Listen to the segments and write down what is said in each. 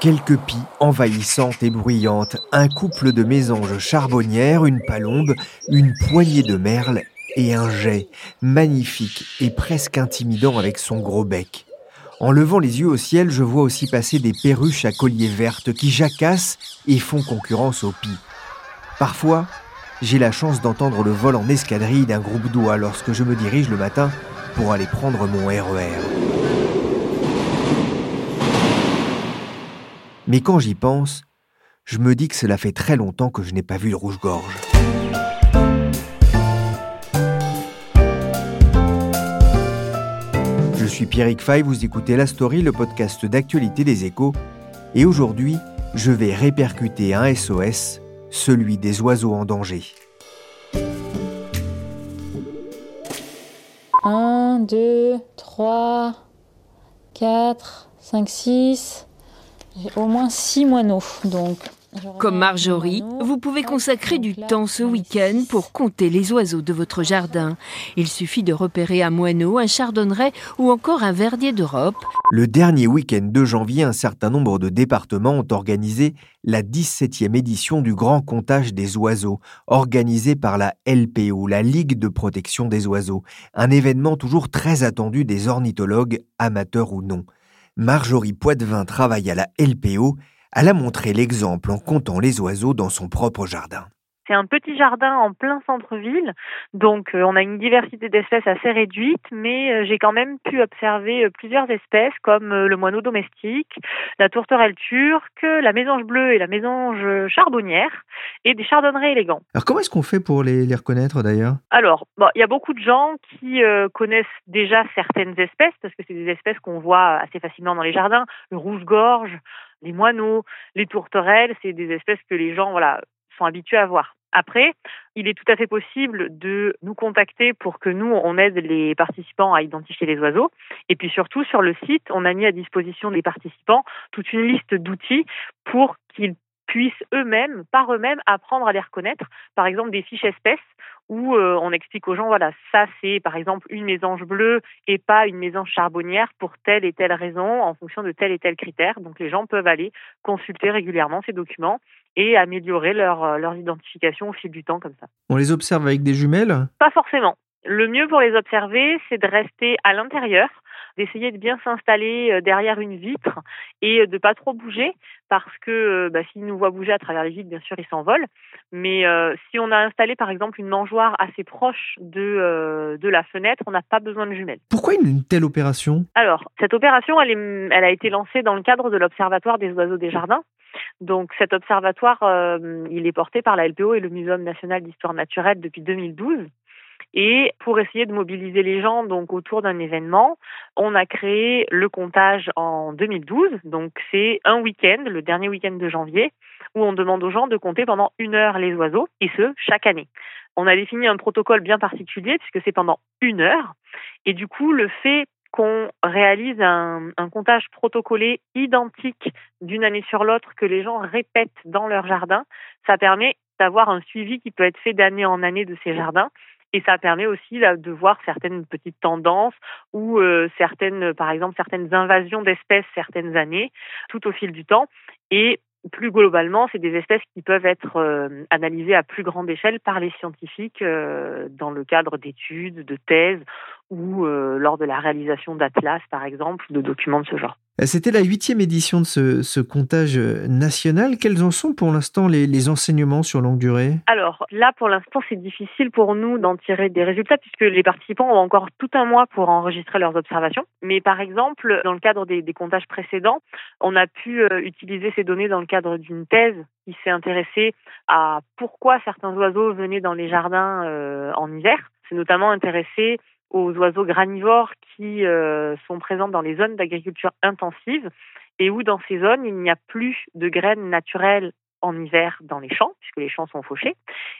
Quelques pies envahissantes et bruyantes, un couple de mésanges charbonnières, une palombe, une poignée de merles et un jet, magnifique et presque intimidant avec son gros bec. En levant les yeux au ciel, je vois aussi passer des perruches à collier vertes qui jacassent et font concurrence aux pies. Parfois, j'ai la chance d'entendre le vol en escadrille d'un groupe d'oies lorsque je me dirige le matin pour aller prendre mon RER. Mais quand j'y pense, je me dis que cela fait très longtemps que je n'ai pas vu de rouge-gorge. Je suis Pierrick Fay, vous écoutez La Story, le podcast d'actualité des échos, et aujourd'hui, je vais répercuter un SOS, celui des oiseaux en danger. 1, 2, 3, 4, 5, 6. J'ai au moins 6 moineaux, donc comme Marjorie, vous pouvez consacrer du temps ce week-end pour compter les oiseaux de votre jardin. Il suffit de repérer un moineau, un chardonneret ou encore un verdier d'Europe. Le dernier week-end de janvier, un certain nombre de départements ont organisé la 17e édition du Grand Comptage des oiseaux, organisé par la LPO, la Ligue de protection des oiseaux, un événement toujours très attendu des ornithologues, amateurs ou non. Marjorie Poitvin travaille à la LPO elle a montré l'exemple en comptant les oiseaux dans son propre jardin. C'est un petit jardin en plein centre-ville, donc euh, on a une diversité d'espèces assez réduite, mais euh, j'ai quand même pu observer euh, plusieurs espèces comme le moineau domestique, la tourterelle turque, la mésange bleue et la mésange charbonnière, et des chardonnerets élégants. Alors comment est-ce qu'on fait pour les, les reconnaître d'ailleurs? Alors, il y a beaucoup de gens qui connaissent déjà certaines espèces, parce que c'est des espèces qu'on voit assez facilement dans les jardins, le rouge-gorge, les moineaux, les tourterelles, c'est des espèces que les gens voilà, sont habitués à voir. Après, il est tout à fait possible de nous contacter pour que nous, on aide les participants à identifier les oiseaux. Et puis surtout, sur le site, on a mis à disposition des participants toute une liste d'outils pour qu'ils puissent eux-mêmes, par eux-mêmes, apprendre à les reconnaître. Par exemple, des fiches espèces où euh, on explique aux gens, voilà, ça c'est par exemple une mésange bleue et pas une mésange charbonnière pour telle et telle raison en fonction de tel et tel critère. Donc les gens peuvent aller consulter régulièrement ces documents et améliorer leur, euh, leur identification au fil du temps comme ça. On les observe avec des jumelles? Pas forcément. Le mieux pour les observer, c'est de rester à l'intérieur d'essayer de bien s'installer euh, derrière une vitre et euh, de pas trop bouger parce que bah, s'ils nous voient bouger à travers les vitres, bien sûr, ils s'envolent. Mais si on a installé par exemple une mangeoire assez proche de, de la fenêtre, on n'a pas besoin de jumelles. Pourquoi une telle opération? Alors, cette opération, elle, est, elle a été lancée dans le cadre de l'Observatoire des oiseaux des jardins. Donc cet observatoire, il est porté par la LPO et le Muséum national d'histoire naturelle depuis 2012. Et pour essayer de mobiliser les gens donc autour d'un événement, on a créé le comptage en 2012. Donc c'est un week-end, le dernier week-end de janvier, où on demande aux gens de compter pendant une heure les oiseaux, et ce, chaque année. On a défini un protocole bien particulier puisque c'est pendant une heure. Et du coup, le fait qu'on réalise un, comptage protocolé identique d'une année sur l'autre que les gens répètent dans leur jardin, ça permet d'avoir un suivi qui peut être fait d'année en année de ces jardins et ça permet aussi de voir certaines petites tendances ou euh, certaines, par exemple, certaines invasions d'espèces certaines années, tout au fil du temps. Et plus globalement, c'est des espèces qui peuvent être euh, analysées à plus grande échelle par les scientifiques euh, dans le cadre d'études, de thèses ou lors de la réalisation d'atlas, par exemple, de documents de ce genre. C'était la huitième édition de ce, comptage national. Quels en sont pour l'instant les, enseignements sur longue durée? Alors là, pour l'instant, c'est difficile pour nous d'en tirer des résultats puisque les participants ont encore tout un mois pour enregistrer leurs observations. Mais par exemple, dans le cadre des, comptages précédents, on a pu euh, utiliser ces données dans le cadre d'une thèse qui s'est intéressée à pourquoi certains oiseaux venaient dans les jardins euh, en hiver. C'est notamment intéressé aux oiseaux granivores qui euh, sont présents dans les zones d'agriculture intensive et où dans ces zones, il n'y a plus de graines naturelles en hiver dans les champs, puisque les champs sont fauchés.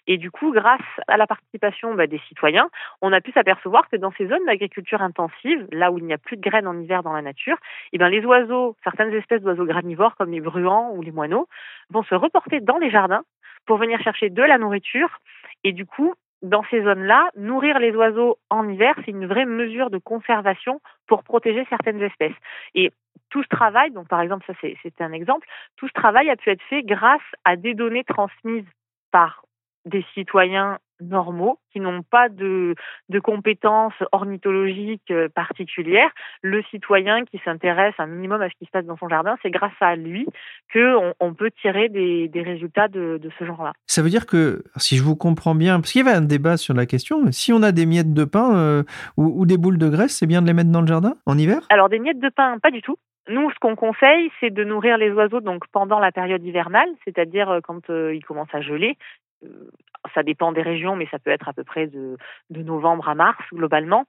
Et du coup, grâce à la participation bah, des citoyens, on a pu s'apercevoir que dans ces zones d'agriculture intensive, là où il n'y a plus de graines en hiver dans la nature, eh bien, les oiseaux, certaines espèces d'oiseaux granivores comme les bruants ou les moineaux, vont se reporter dans les jardins pour venir chercher de la nourriture et du coup dans ces zones-là, nourrir les oiseaux en hiver, c'est une vraie mesure de conservation pour protéger certaines espèces. Et tout ce travail, donc par exemple, ça c'est un exemple, tout ce travail a pu être fait grâce à des données transmises par des citoyens normaux qui n'ont pas de, de compétences ornithologiques euh, particulières. Le citoyen qui s'intéresse un minimum à ce qui se passe dans son jardin, c'est grâce à lui qu'on on peut tirer des, des résultats de, de ce genre-là. Ça veut dire que, si je vous comprends bien, parce qu'il y avait un débat sur la question, si on a des miettes de pain euh, ou, ou des boules de graisse, c'est bien de les mettre dans le jardin en hiver? Alors des miettes de pain, pas du tout. Nous, ce qu'on conseille, c'est de nourrir les oiseaux donc pendant la période hivernale, c'est-à-dire euh, quand il commence à geler, euh, ça dépend des régions, mais ça peut être à peu près de, de, novembre à mars globalement.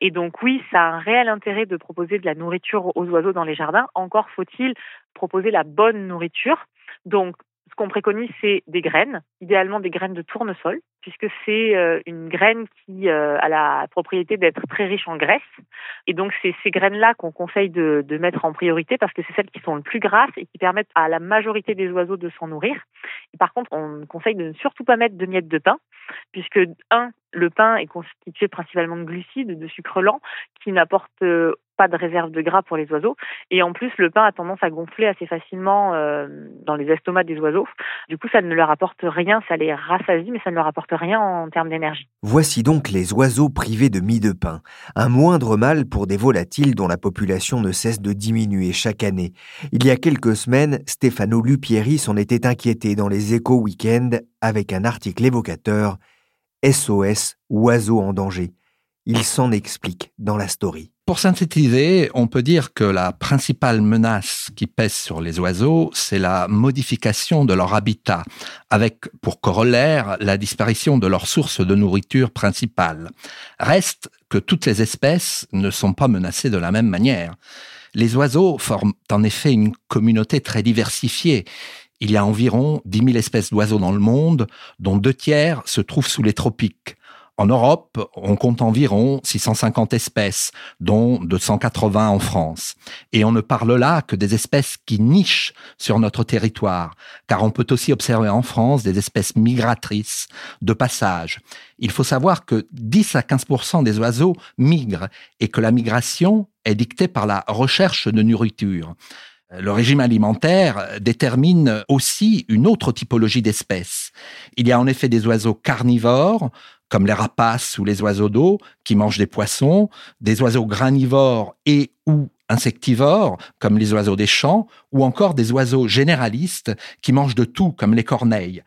Et donc oui, ça a un réel intérêt de proposer de la nourriture aux oiseaux dans les jardins. Encore faut-il proposer la bonne nourriture. Donc ce qu'on préconise, c'est des graines, idéalement des graines de tournesol, puisque c'est euh, une graine qui euh, a la propriété d'être très riche en graisse. Et donc, c'est ces graines-là qu'on conseille de, mettre en priorité parce que c'est celles qui sont le plus grasses et qui permettent à la majorité des oiseaux de s'en nourrir. Et par contre, on conseille de ne surtout pas mettre de miettes de pain, puisque, un, le pain est constitué principalement de glucides, de sucre lent, qui n'apportent euh, de réserve de gras pour les oiseaux. Et en plus, le pain a tendance à gonfler assez facilement euh, dans les estomacs des oiseaux. Du coup, ça ne leur apporte rien, ça les rassasie, mais ça ne leur apporte rien en termes d'énergie. Voici donc les oiseaux privés de mie de pain. Un moindre mal pour des volatiles dont la population ne cesse de diminuer chaque année. Il y a quelques semaines, Stefano Lupieri s'en était inquiété dans les échos week-end avec un article évocateur SOS, oiseaux en danger. Il s'en explique dans la story. Pour synthétiser, on peut dire que la principale menace qui pèse sur les oiseaux, c'est la modification de leur habitat, avec pour corollaire la disparition de leur source de nourriture principale. Reste que toutes les espèces ne sont pas menacées de la même manière. Les oiseaux forment en effet une communauté très diversifiée. Il y a environ 10 000 espèces d'oiseaux dans le monde, dont deux tiers se trouvent sous les tropiques. En Europe, on compte environ 650 espèces, dont 280 en France. Et on ne parle là que des espèces qui nichent sur notre territoire, car on peut aussi observer en France des espèces migratrices de passage. Il faut savoir que 10 à 15% des oiseaux migrent et que la migration est dictée par la recherche de nourriture. Le régime alimentaire détermine aussi une autre typologie d'espèces. Il y a en effet des oiseaux carnivores, comme les rapaces ou les oiseaux d'eau qui mangent des poissons, des oiseaux granivores et ou insectivores comme les oiseaux des champs, ou encore des oiseaux généralistes qui mangent de tout comme les corneilles.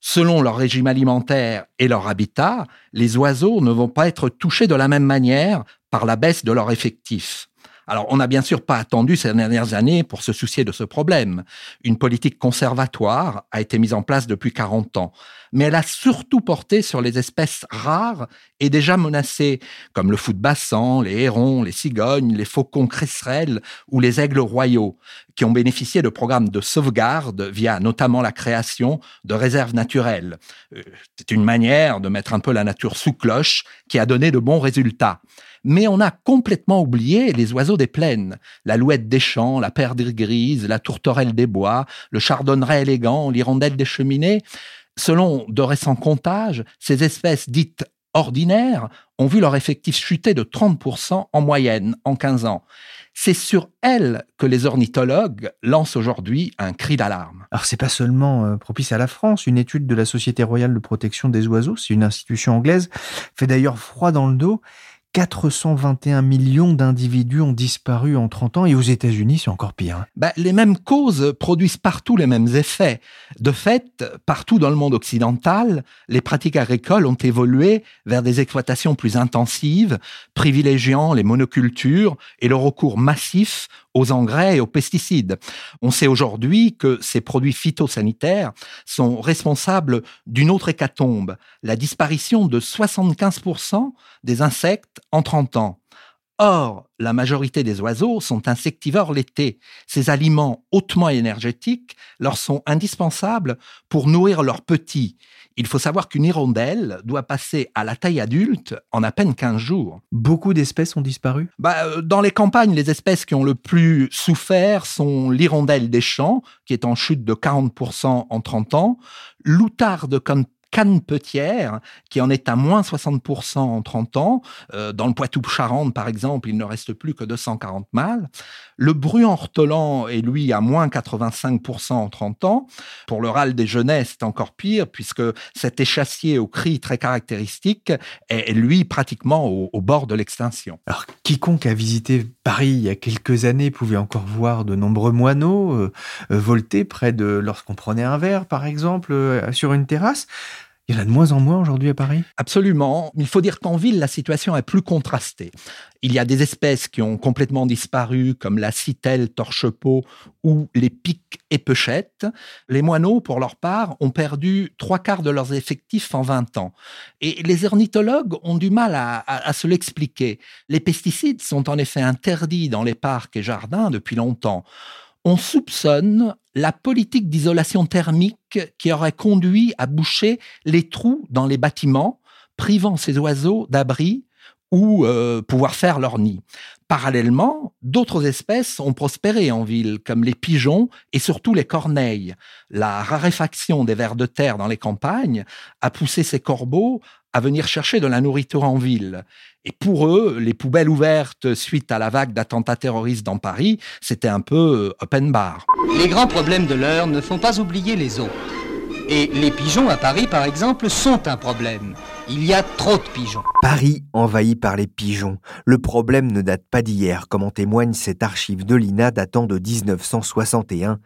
Selon leur régime alimentaire et leur habitat, les oiseaux ne vont pas être touchés de la même manière par la baisse de leur effectif. Alors, on n'a bien sûr pas attendu ces dernières années pour se soucier de ce problème. Une politique conservatoire a été mise en place depuis 40 ans, mais elle a surtout porté sur les espèces rares et déjà menacées, comme le fou de bassan, les hérons, les cigognes, les faucons cresserelles ou les aigles royaux, qui ont bénéficié de programmes de sauvegarde via notamment la création de réserves naturelles. Euh, c'est une manière de mettre un peu la nature sous cloche qui a donné de bons résultats mais on a complètement oublié les oiseaux des plaines, la des champs, la perdrix grise, la tourterelle des bois, le chardonneret élégant, l'hirondelle des cheminées. Selon de récents comptages, ces espèces dites ordinaires ont vu leur effectif chuter de 30% en moyenne en 15 ans. C'est sur elles que les ornithologues lancent aujourd'hui un cri d'alarme. Alors c'est pas seulement euh, propice à la France, une étude de la Société royale de protection des oiseaux, c'est une institution anglaise, fait d'ailleurs froid dans le dos 421 millions d'individus ont disparu en 30 ans et aux États-Unis, c'est encore pire. Bah, les mêmes causes produisent partout les mêmes effets. De fait, partout dans le monde occidental, les pratiques agricoles ont évolué vers des exploitations plus intensives, privilégiant les monocultures et le recours massif aux engrais et aux pesticides. On sait aujourd'hui que ces produits phytosanitaires sont responsables d'une autre hécatombe, la disparition de 75% des insectes en 30 ans. Or, la majorité des oiseaux sont insectivores l'été. Ces aliments hautement énergétiques leur sont indispensables pour nourrir leurs petits. Il faut savoir qu'une hirondelle doit passer à la taille adulte en à peine 15 jours. Beaucoup d'espèces ont disparu? Bah, euh, Dans les campagnes, les espèces qui ont le plus souffert sont l'hirondelle des champs, qui est en chute de 40% en 30 ans, l'outarde Canne-Petière, qui en est à moins 60% en 30 ans. Euh, dans le Poitou-Charentes, par exemple, il ne reste plus que 240 mâles. Le bruant-ortolan est, lui, à moins 85% en 30 ans. Pour le râle des jeunesses, c'est encore pire, puisque cet échassier au cri très caractéristique est, lui, pratiquement au, bord de l'extinction. Alors, quiconque a visité Paris il y a quelques années pouvait encore voir de nombreux moineaux euh, euh, volter près de, lorsqu'on prenait un verre, par exemple, sur une terrasse. Il y en a de moins en moins aujourd'hui à Paris? Absolument. Il faut dire qu'en ville, la situation est plus contrastée. Il y a des espèces qui ont complètement disparu, comme la citelle torche-peau ou les pics épeuchettes. Les moineaux, pour leur part, ont perdu trois quarts de leurs effectifs en 20 ans. Et les ornithologues ont du mal à se l'expliquer. Les pesticides sont en effet interdits dans les parcs et jardins depuis longtemps on soupçonne la politique d'isolation thermique qui aurait conduit à boucher les trous dans les bâtiments, privant ces oiseaux d'abri ou euh, pouvoir faire leur nid. Parallèlement, d'autres espèces ont prospéré en ville, comme les pigeons et surtout les corneilles. La raréfaction des vers de terre dans les campagnes a poussé ces corbeaux à venir chercher de la nourriture en ville. Et pour eux, les poubelles ouvertes suite à la vague d'attentats terroristes dans Paris, c'était un peu euh, open bar. Les grands problèmes de l'heure ne font pas oublier les autres. Et les pigeons à Paris, par exemple, sont un problème. Il y a trop de pigeons. Paris envahi par les pigeons. Le problème ne date pas d'hier, comme en témoigne cette archive de l'INA datant de 1961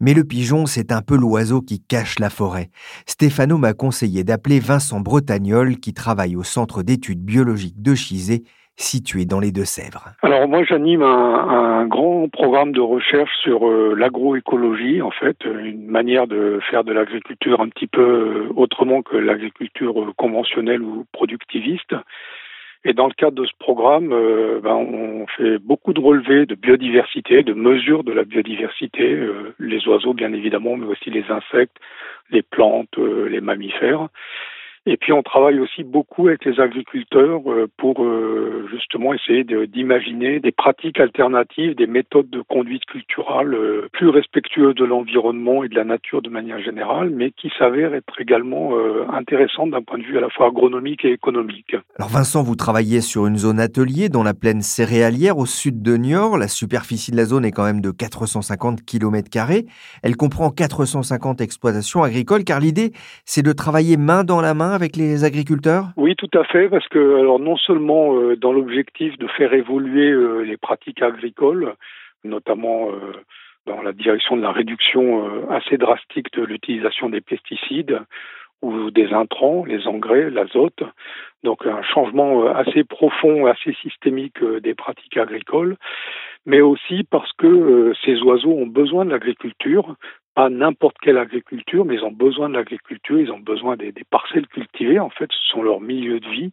mais le pigeon, c'est un peu l'oiseau qui cache la forêt. Stéphano m'a conseillé d'appeler Vincent Bretagnol, qui travaille au Centre d'études biologiques de Chizé, situé dans les Deux-Sèvres. Alors moi j'anime un, grand programme de recherche sur euh, l'agroécologie, en fait, une manière de faire de l'agriculture un petit peu euh, autrement que l'agriculture euh, conventionnelle ou productiviste. Et dans le cadre de ce programme, euh, ben, on fait beaucoup de relevés de biodiversité, de mesures de la biodiversité, euh, les oiseaux bien évidemment, mais aussi les insectes, les plantes, euh, les mammifères. Et puis on travaille aussi beaucoup avec les agriculteurs euh, pour euh, justement essayer d'imaginer des pratiques alternatives, des méthodes de conduite culturelle euh, plus respectueuses de l'environnement et de la nature de manière générale, mais qui s'avèrent être également intéressantes d'un point de vue à la fois agronomique et économique. Alors Vincent, vous travaillez sur une zone atelier dans la plaine céréalière au sud de Niort. La superficie de la zone est quand même de 450 km. Elle comprend 450 exploitations agricoles car l'idée c'est de travailler main dans la main avec les agriculteurs Oui, tout à fait, parce que alors non seulement euh, dans l'objectif de faire évoluer euh, les pratiques agricoles, notamment euh, dans la direction de la réduction assez drastique de l'utilisation des pesticides ou des intrants, les engrais, l'azote, donc un changement assez profond, assez systémique des pratiques agricoles, mais aussi parce que ces oiseaux ont besoin de l'agriculture pas n'importe quelle agriculture, mais ils ont besoin de l'agriculture, ils ont besoin des, parcelles cultivées, en fait, ce sont leurs milieux de vie.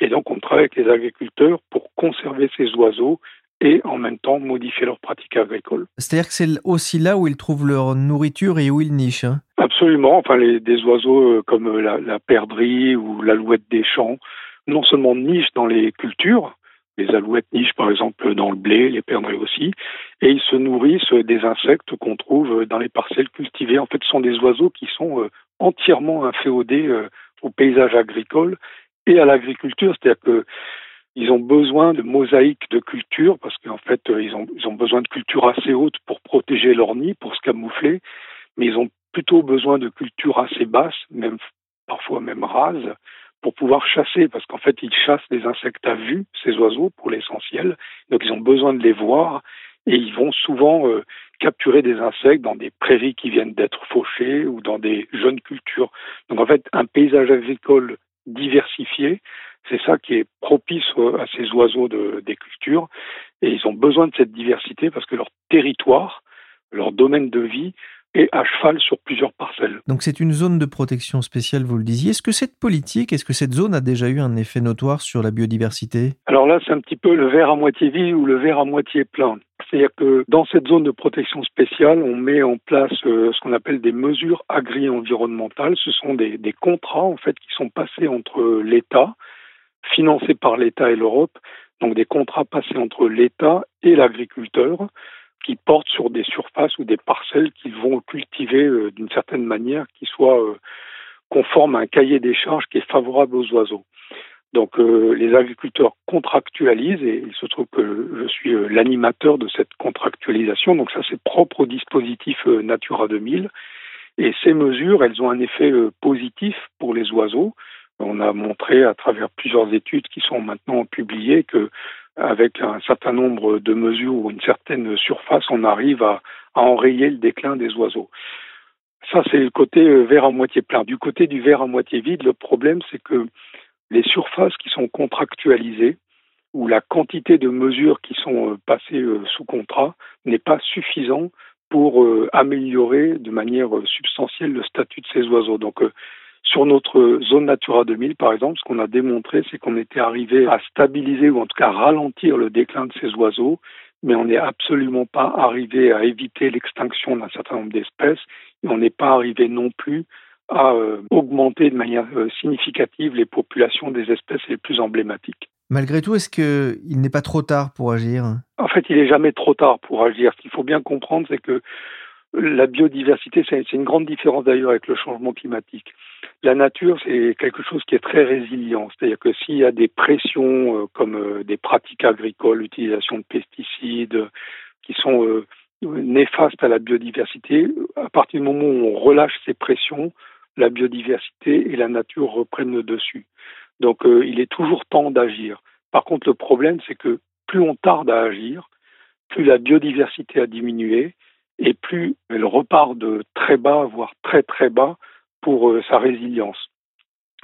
Et donc, on travaille avec les agriculteurs pour conserver ces oiseaux et en même temps modifier leurs pratiques agricoles. C'est-à-dire que c'est aussi là où ils trouvent leur nourriture et où ils nichent hein? Absolument. Enfin, les, des oiseaux euh, comme la, la perdrix ou l'alouette des champs, non seulement nichent dans les cultures, les alouettes nichent par exemple dans le blé, les perdrix aussi, et ils se nourrissent des insectes qu'on trouve dans les parcelles cultivées. En fait, ce sont des oiseaux qui sont euh, entièrement inféodés euh, au paysage agricole et à l'agriculture, c'est-à-dire que ils ont besoin de mosaïques de culture parce qu'en fait euh, ils ont, besoin de cultures assez hautes pour protéger leur nid, pour se camoufler, mais ils ont plutôt besoin de cultures assez basses, même parfois même rases, pour pouvoir chasser, parce qu'en fait, ils chassent des insectes à vue, ces oiseaux, pour l'essentiel. Donc, ils ont besoin de les voir. Et ils vont souvent euh, capturer des insectes dans des prairies qui viennent d'être fauchées ou dans des jeunes cultures. Donc, en fait, un paysage agricole diversifié, c'est ça qui est propice à ces oiseaux de, des cultures. Et ils ont besoin de cette diversité parce que leur territoire, leur domaine de vie et à cheval sur plusieurs parcelles. Donc c'est une zone de protection spéciale, vous le disiez. Est-ce que cette politique, est-ce que cette zone a déjà eu un effet notoire sur la biodiversité? Alors là, c'est un petit peu le verre à moitié vide ou le verre à moitié plein. C'est-à-dire que dans cette zone de protection spéciale, on met en place euh, ce qu'on appelle des mesures agri-environnementales. Ce sont des, des contrats en fait qui sont passés entre l'État, financés par l'État et l'Europe, donc des contrats passés entre l'État et l'agriculteur qui portent sur des surfaces ou des parcelles qu'ils vont cultiver euh, d'une certaine manière qui soit euh, conforme à un cahier des charges qui est favorable aux oiseaux. Donc euh, les agriculteurs contractualisent et il se trouve que je suis l'animateur de cette contractualisation. Donc ça c'est propre au dispositif Natura 2000 et ces mesures elles ont un effet positif pour les oiseaux. On a montré à travers plusieurs études qui sont maintenant publiées que avec un certain nombre de mesures ou une certaine surface, on arrive à, enrayer le déclin des oiseaux. Ça, c'est le côté euh, verre à moitié plein. Du côté du verre à moitié vide, le problème, c'est que les surfaces qui sont contractualisées ou la quantité de mesures qui sont euh, passées euh, sous contrat n'est pas suffisant pour améliorer de manière substantielle le statut de ces oiseaux. Sur notre zone Natura 2000, par exemple, ce qu'on a démontré, c'est qu'on était arrivé à stabiliser ou en tout cas ralentir le déclin de ces oiseaux, mais on n'est absolument pas arrivé à éviter l'extinction d'un certain nombre d'espèces et on n'est pas arrivé non plus à euh, augmenter de manière euh, significative les populations des espèces les plus emblématiques. Malgré tout, est-ce qu'il n'est pas trop tard pour agir? En fait, il n'est jamais trop tard pour agir. Ce qu'il faut bien comprendre, c'est que la biodiversité, c'est une grande différence d'ailleurs avec le changement climatique. La nature, c'est quelque chose qui est très résilient. C'est-à-dire que s'il y a des pressions euh, comme euh, des pratiques agricoles, l'utilisation de pesticides, qui sont euh, néfastes à la biodiversité, à partir du moment où on relâche ces pressions, la biodiversité et la nature reprennent le dessus. Donc il est toujours temps d'agir. Par contre, le problème, c'est que plus on tarde à agir, plus la biodiversité a diminué et plus elle repart de très bas, voire très très bas, pour euh, sa résilience.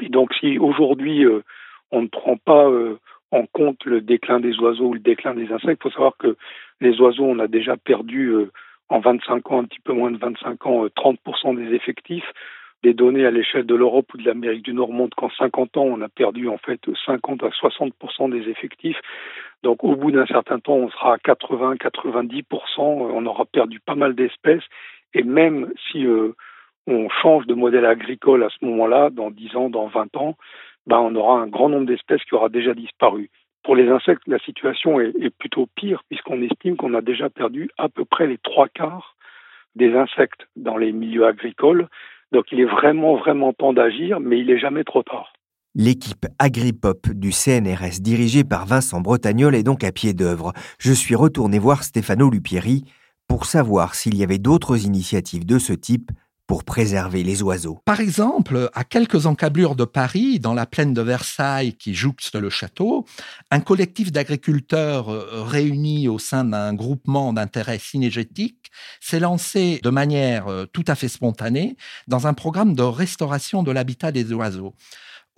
Et donc si aujourd'hui euh, on ne prend pas euh, en compte le déclin des oiseaux ou le déclin des insectes, il faut savoir que les oiseaux, on a déjà perdu en 25 ans, un petit peu moins de 25 ans, 30% des effectifs. Des données à l'échelle de l'Europe ou de l'Amérique du Nord montrent qu'en 50 ans, on a perdu en fait 50 à 60% des effectifs. Donc au bout d'un certain temps, on sera à 80, 90%, on aura perdu pas mal d'espèces. Et même si euh, on change de modèle agricole à ce moment-là, dans 10 ans, dans 20 ans, ben, on aura un grand nombre d'espèces qui aura déjà disparu. Pour les insectes, la situation est, est plutôt pire, puisqu'on estime qu'on a déjà perdu à peu près les trois quarts des insectes dans les milieux agricoles. Donc il est vraiment, vraiment temps d'agir, mais il n'est jamais trop tard. L'équipe Agripop du CNRS dirigée par Vincent Bretagnol est donc à pied d'œuvre. Je suis retourné voir Stefano Lupieri pour savoir s'il y avait d'autres initiatives de ce type pour préserver les oiseaux. Par exemple, à quelques encablures de Paris, dans la plaine de Versailles qui jouxte le château, un collectif d'agriculteurs euh, réunis au sein d'un groupement d'intérêt synergétique s'est lancé de manière euh, tout à fait spontanée dans un programme de restauration de l'habitat des oiseaux.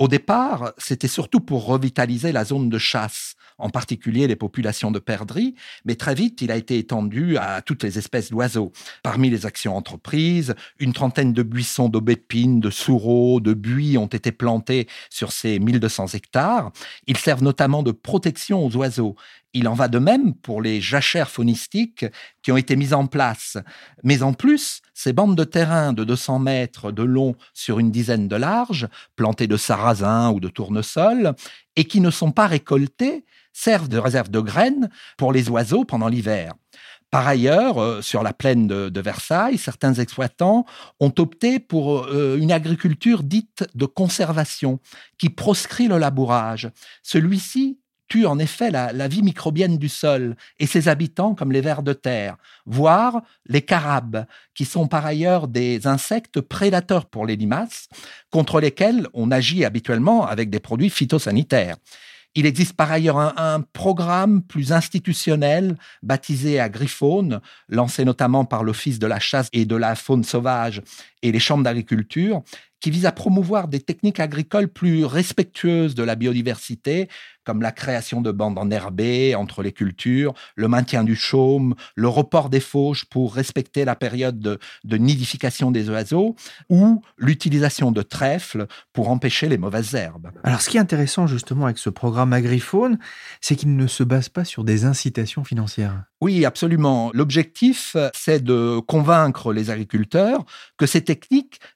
Au départ, c'était surtout pour revitaliser la zone de chasse, en particulier les populations de perdrix, mais très vite, il a été étendu à toutes les espèces d'oiseaux. Parmi les actions entreprises, une trentaine de buissons d'aubépines, de sureaux, de buis ont été plantés sur ces 1200 hectares. Ils servent notamment de protection aux oiseaux il en va de même pour les jachères faunistiques qui ont été mises en place. Mais en plus, ces bandes de terrain de 200 mètres de long sur une dizaine de large, plantées de sarrasin ou de tournesol, et qui ne sont pas récoltées, servent de réserve de graines pour les oiseaux pendant l'hiver. Par ailleurs, euh, sur la plaine de, Versailles, certains exploitants ont opté pour euh, une agriculture dite de conservation, qui proscrit le labourage. Celui-ci tue en effet la, vie microbienne du sol et ses habitants comme les vers de terre, voire les carabes, qui sont par ailleurs des insectes prédateurs pour les limaces, contre lesquels on agit habituellement avec des produits phytosanitaires. Il existe par ailleurs un, programme plus institutionnel baptisé Agrifaune, lancé notamment par l'Office de la chasse et de la faune sauvage et les chambres d'agriculture, qui vise à promouvoir des techniques agricoles plus respectueuses de la biodiversité, comme la création de bandes enherbées entre les cultures, le maintien du chaume, le report des fauches pour respecter la période de, de nidification des oiseaux, ou l'utilisation de trèfles pour empêcher les mauvaises herbes. Alors ce qui est intéressant justement avec ce programme Agrifaune, c'est qu'il ne se base pas sur des incitations financières. Oui, absolument. L'objectif, c'est de convaincre les agriculteurs que ces techniques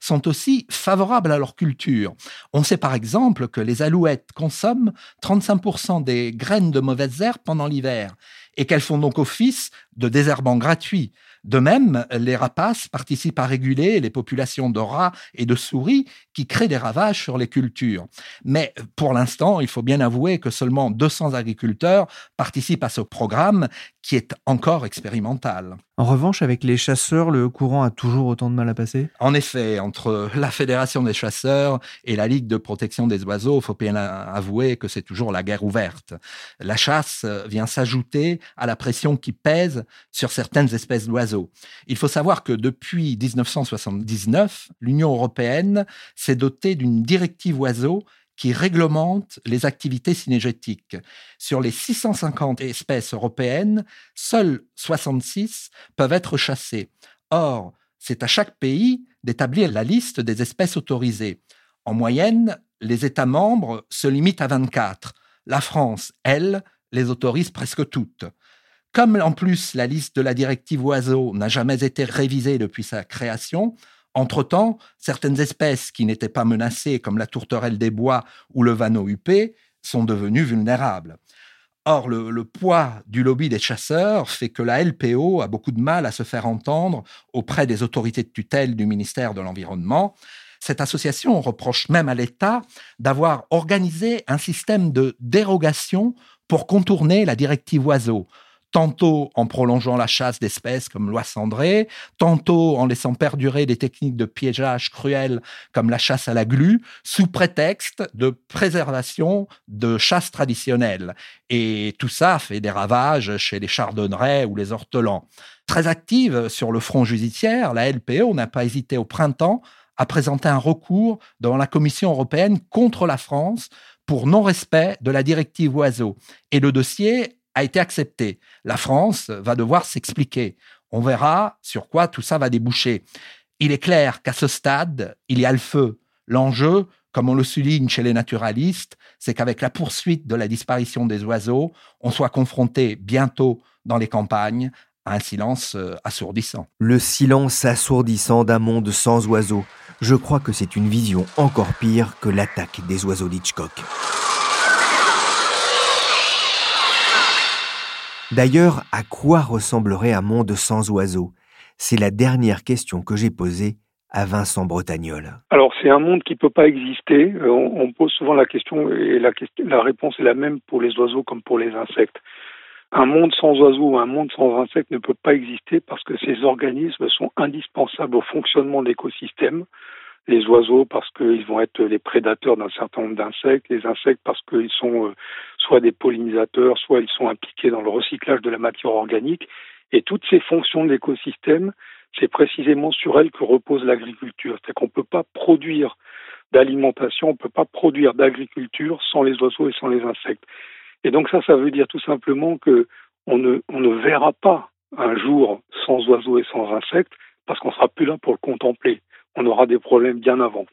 sont aussi favorables à leur culture. On sait par exemple que les alouettes consomment 35% des graines de mauvaises herbes pendant l'hiver et qu'elles font donc office de désherbants gratuits. De même, les rapaces participent à réguler les populations de rats et de souris qui créent des ravages sur les cultures. Mais pour l'instant, il faut bien avouer que seulement 200 agriculteurs participent à ce programme qui est encore expérimental. En revanche, avec les chasseurs, le courant a toujours autant de mal à passer? En effet, entre la Fédération des chasseurs et la Ligue de protection des oiseaux, il faut bien avouer que c'est toujours la guerre ouverte. La chasse vient s'ajouter à la pression qui pèse sur certaines espèces d'oiseaux. Il faut savoir que depuis 1979, l'Union européenne s'est dotée d'une directive oiseaux qui réglemente les activités cinégétiques. Sur les 650 espèces européennes, seules 66 peuvent être chassées. Or, c'est à chaque pays d'établir la liste des espèces autorisées. En moyenne, les États membres se limitent à 24. La France, elle, les autorise presque toutes. Comme en plus la liste de la directive oiseaux n'a jamais été révisée depuis sa création, entre-temps, certaines espèces qui n'étaient pas menacées, comme la tourterelle des bois ou le vanneau huppé, sont devenues vulnérables. Or, le, le, poids du lobby des chasseurs fait que la LPO a beaucoup de mal à se faire entendre auprès des autorités de tutelle du ministère de l'Environnement. Cette association reproche même à l'État d'avoir organisé un système de dérogation pour contourner la directive oiseaux, tantôt en prolongeant la chasse d'espèces comme l'oie tantôt en laissant perdurer des techniques de piégeage cruelles comme la chasse à la glu, sous prétexte de préservation de chasse traditionnelle. Et tout ça fait des ravages chez les chardonnerets ou les ortolans. Très active sur le front judiciaire, la LPO n'a pas hésité au printemps à présenter un recours devant la Commission européenne contre la France pour non-respect de la directive oiseaux. Et le dossier a été accepté. La France va devoir s'expliquer. On verra sur quoi tout ça va déboucher. Il est clair qu'à ce stade, il y a le feu. L'enjeu, comme on le souligne chez les naturalistes, c'est qu'avec la poursuite de la disparition des oiseaux, on soit confronté bientôt dans les campagnes à un silence euh, assourdissant. Le silence assourdissant d'un monde sans oiseaux. Je crois que c'est une vision encore pire que l'attaque des oiseaux d'Hitchcock. D'ailleurs, à quoi ressemblerait un monde sans oiseaux? C'est la dernière question que j'ai posée à Vincent Bretagnol. Alors c'est un monde qui ne peut pas exister. Euh, on, pose souvent la question et la, question, la réponse est la même pour les oiseaux comme pour les insectes. Un monde sans oiseaux ou un monde sans insectes ne peut pas exister parce que ces organismes sont indispensables au fonctionnement de l'écosystème les oiseaux parce qu'ils vont être les prédateurs d'un certain nombre d'insectes, les insectes parce qu'ils sont euh, soit des pollinisateurs, soit ils sont impliqués dans le recyclage de la matière organique. Et toutes ces fonctions de l'écosystème, c'est précisément sur elles que repose l'agriculture. C'est qu'on ne peut pas produire d'alimentation, on ne peut pas produire d'agriculture sans les oiseaux et sans les insectes. Et donc ça, ça veut dire tout simplement que on ne, on ne verra pas un jour sans oiseaux et sans insectes parce qu'on sera plus là pour le contempler on aura des problèmes bien avant.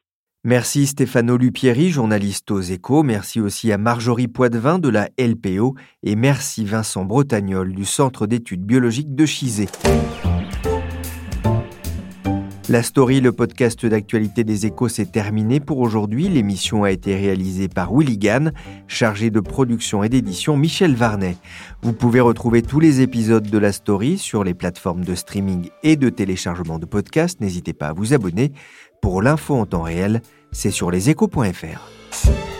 Merci Stéphano Lupieri, journaliste aux échos. Merci aussi à Marjorie Poitvin de la LPO et merci Vincent Bretagnol du Centre d'études biologiques de Chizé. La story, le podcast d'actualité des échos, s'est terminé pour aujourd'hui. L'émission a été réalisée par Willy Gann, chargé de production et d'édition Michel Varnet. Vous pouvez retrouver tous les épisodes de la story sur les plateformes de streaming et de téléchargement de podcasts. N'hésitez pas à vous abonner. Pour l'info en temps réel, c'est sur leséchos.fr.